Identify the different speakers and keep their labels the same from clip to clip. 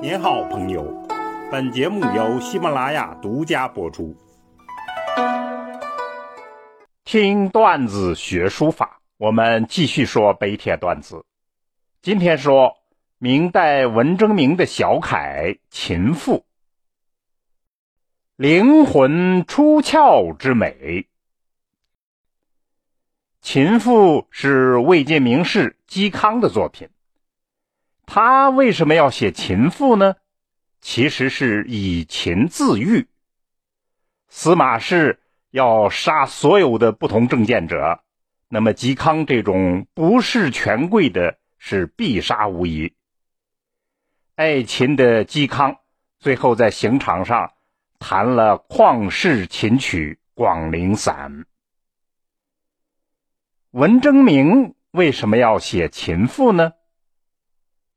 Speaker 1: 您好，朋友。本节目由喜马拉雅独家播出。听段子学书法，我们继续说碑帖段子。今天说明代文征明的小楷《秦赋》，灵魂出窍之美。《秦赋》是魏晋名士嵇康的作品。他为什么要写《秦赋》呢？其实是以秦自喻。司马氏要杀所有的不同政见者，那么嵇康这种不是权贵的，是必杀无疑。爱秦的嵇康，最后在刑场上弹了旷世琴曲《广陵散》。文征明为什么要写《秦赋》呢？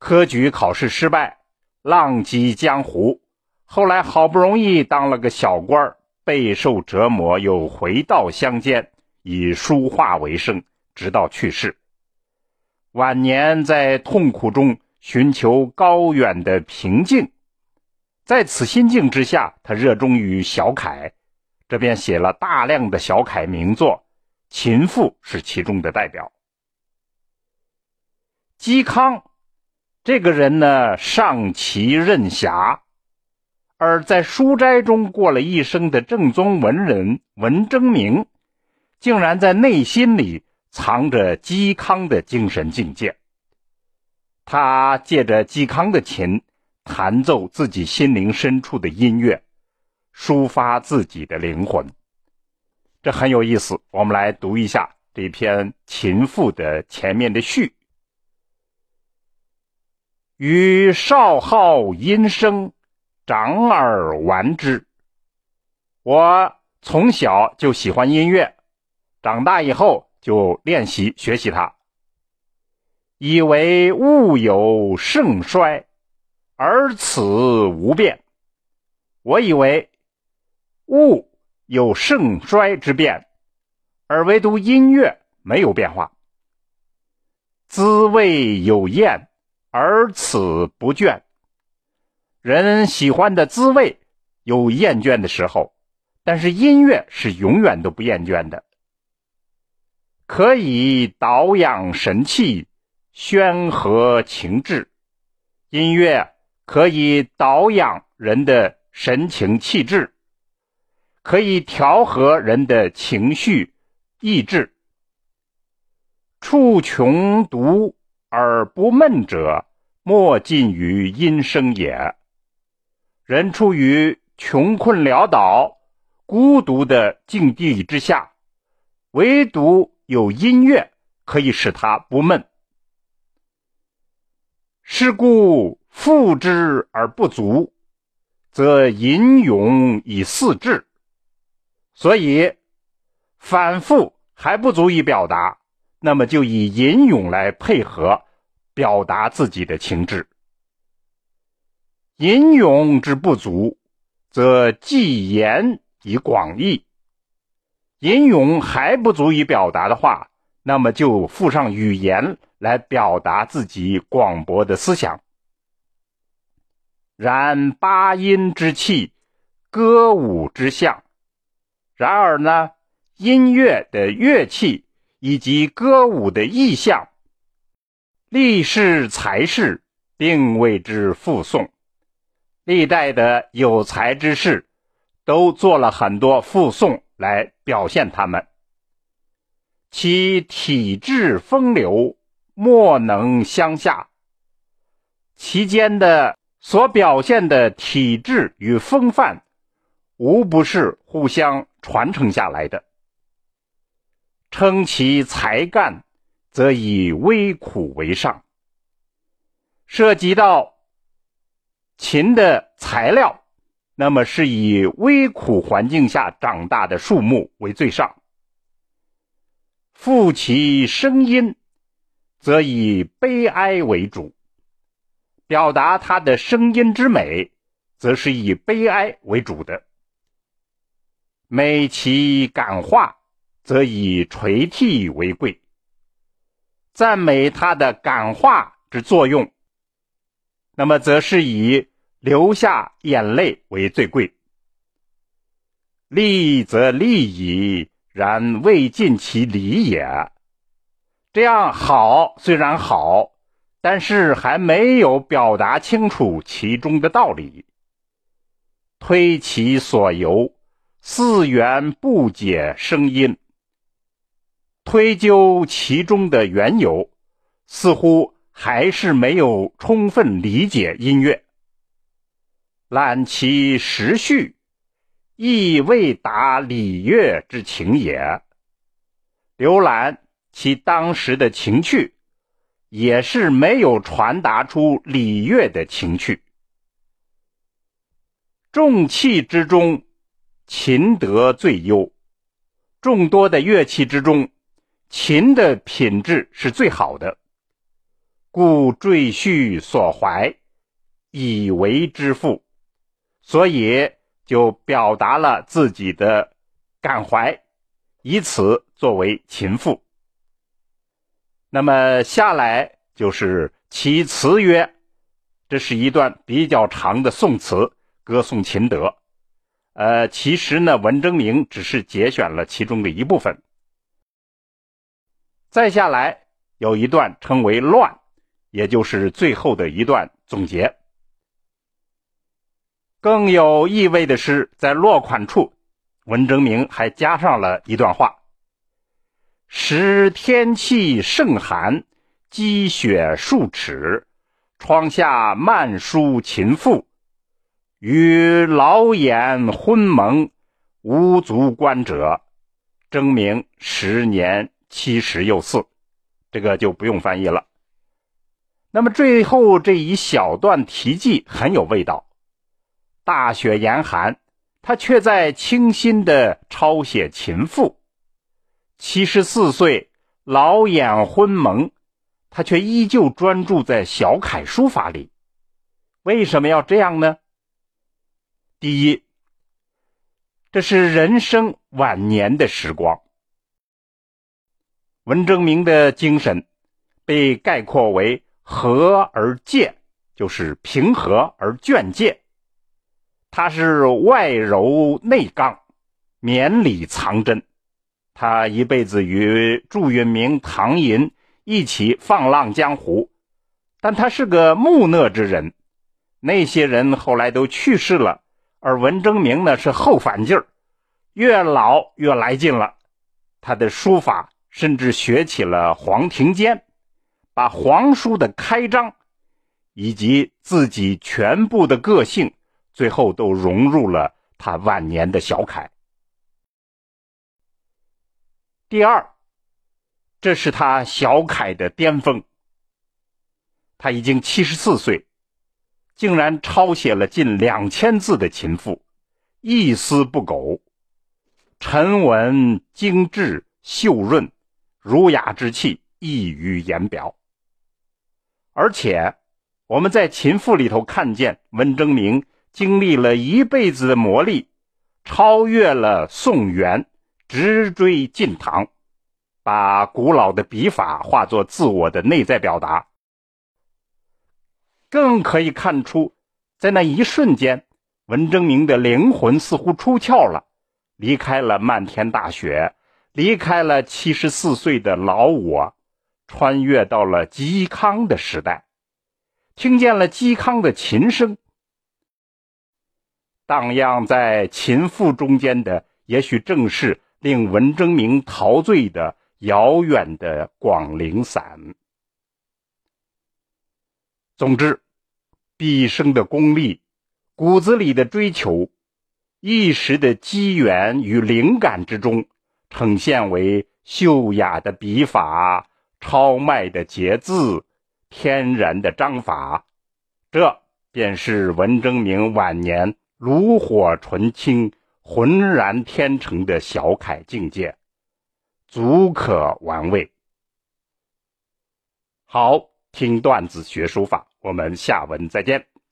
Speaker 1: 科举考试失败，浪迹江湖，后来好不容易当了个小官备受折磨，又回到乡间，以书画为生，直到去世。晚年在痛苦中寻求高远的平静，在此心境之下，他热衷于小楷，这便写了大量的小楷名作，《秦赋》是其中的代表。嵇康。这个人呢，上奇任侠，而在书斋中过了一生的正宗文人文征明，竟然在内心里藏着嵇康的精神境界。他借着嵇康的琴，弹奏自己心灵深处的音乐，抒发自己的灵魂。这很有意思。我们来读一下这篇《琴赋》的前面的序。与少好音声，长耳玩之。我从小就喜欢音乐，长大以后就练习学习它。以为物有盛衰，而此无变。我以为物有盛衰之变，而唯独音乐没有变化。滋味有厌。而此不倦，人喜欢的滋味有厌倦的时候，但是音乐是永远都不厌倦的，可以导养神气，宣和情志。音乐可以导养人的神情气质，可以调和人的情绪意志。处穷独。而不闷者，莫近于阴声也。人处于穷困潦倒、孤独的境地之下，唯独有音乐可以使他不闷。是故复之而不足，则吟咏以四志。所以反复还不足以表达。那么就以吟咏来配合，表达自己的情志。吟咏之不足，则寄言以广义。吟咏还不足以表达的话，那么就附上语言来表达自己广博的思想。然八音之气，歌舞之象。然而呢，音乐的乐器。以及歌舞的意象，历世才士并为之附送，历代的有才之士都做了很多附送来表现他们，其体质风流莫能相下，其间的所表现的体质与风范，无不是互相传承下来的。称其才干，则以微苦为上。涉及到秦的材料，那么是以微苦环境下长大的树木为最上。赋其声音，则以悲哀为主。表达他的声音之美，则是以悲哀为主的。美其感化。则以垂涕为贵，赞美他的感化之作用，那么则是以流下眼泪为最贵。利则利矣，然未尽其理也。这样好虽然好，但是还没有表达清楚其中的道理。推其所由，似缘不解声音；推究其中的缘由，似乎还是没有充分理解音乐。览其时序。亦未达礼乐之情也。浏览其当时的情趣，也是没有传达出礼乐的情趣。重器之中，琴德最优。众多的乐器之中，秦的品质是最好的，故赘婿所怀，以为之父。所以。就表达了自己的感怀，以此作为秦赋。那么下来就是其词曰：“这是一段比较长的宋词，歌颂秦德。呃，其实呢，文征明只是节选了其中的一部分。再下来有一段称为乱，也就是最后的一段总结。”更有意味的是，在落款处，文征明还加上了一段话：“时天气甚寒，积雪数尺，窗下漫书秦赋，与老眼昏蒙，无足观者。征明时年七十又四。”这个就不用翻译了。那么最后这一小段题记很有味道。大雪严寒，他却在清新的抄写秦赋。七十四岁，老眼昏蒙，他却依旧专注在小楷书法里。为什么要这样呢？第一，这是人生晚年的时光。文征明的精神被概括为和而戒，就是平和而倦戒。他是外柔内刚，绵里藏针。他一辈子与祝允明、唐寅一起放浪江湖，但他是个木讷之人。那些人后来都去世了，而文征明呢是后反劲儿，越老越来劲了。他的书法甚至学起了黄庭坚，把黄书的开张以及自己全部的个性。最后都融入了他晚年的小楷。第二，这是他小楷的巅峰。他已经七十四岁，竟然抄写了近两千字的秦赋，一丝不苟，沉稳精致、秀润，儒雅之气溢于言表。而且，我们在秦赋里头看见文征明。经历了一辈子的磨砺，超越了宋元，直追晋唐，把古老的笔法化作自我的内在表达。更可以看出，在那一瞬间，文征明的灵魂似乎出窍了，离开了漫天大雪，离开了七十四岁的老我，穿越到了嵇康的时代，听见了嵇康的琴声。荡漾在琴赋中间的，也许正是令文征明陶醉的遥远的广陵散。总之，毕生的功力、骨子里的追求、一时的机缘与灵感之中，呈现为秀雅的笔法、超迈的节字、天然的章法，这便是文征明晚年。炉火纯青、浑然天成的小楷境界，足可玩味。好，听段子学书法，我们下文再见。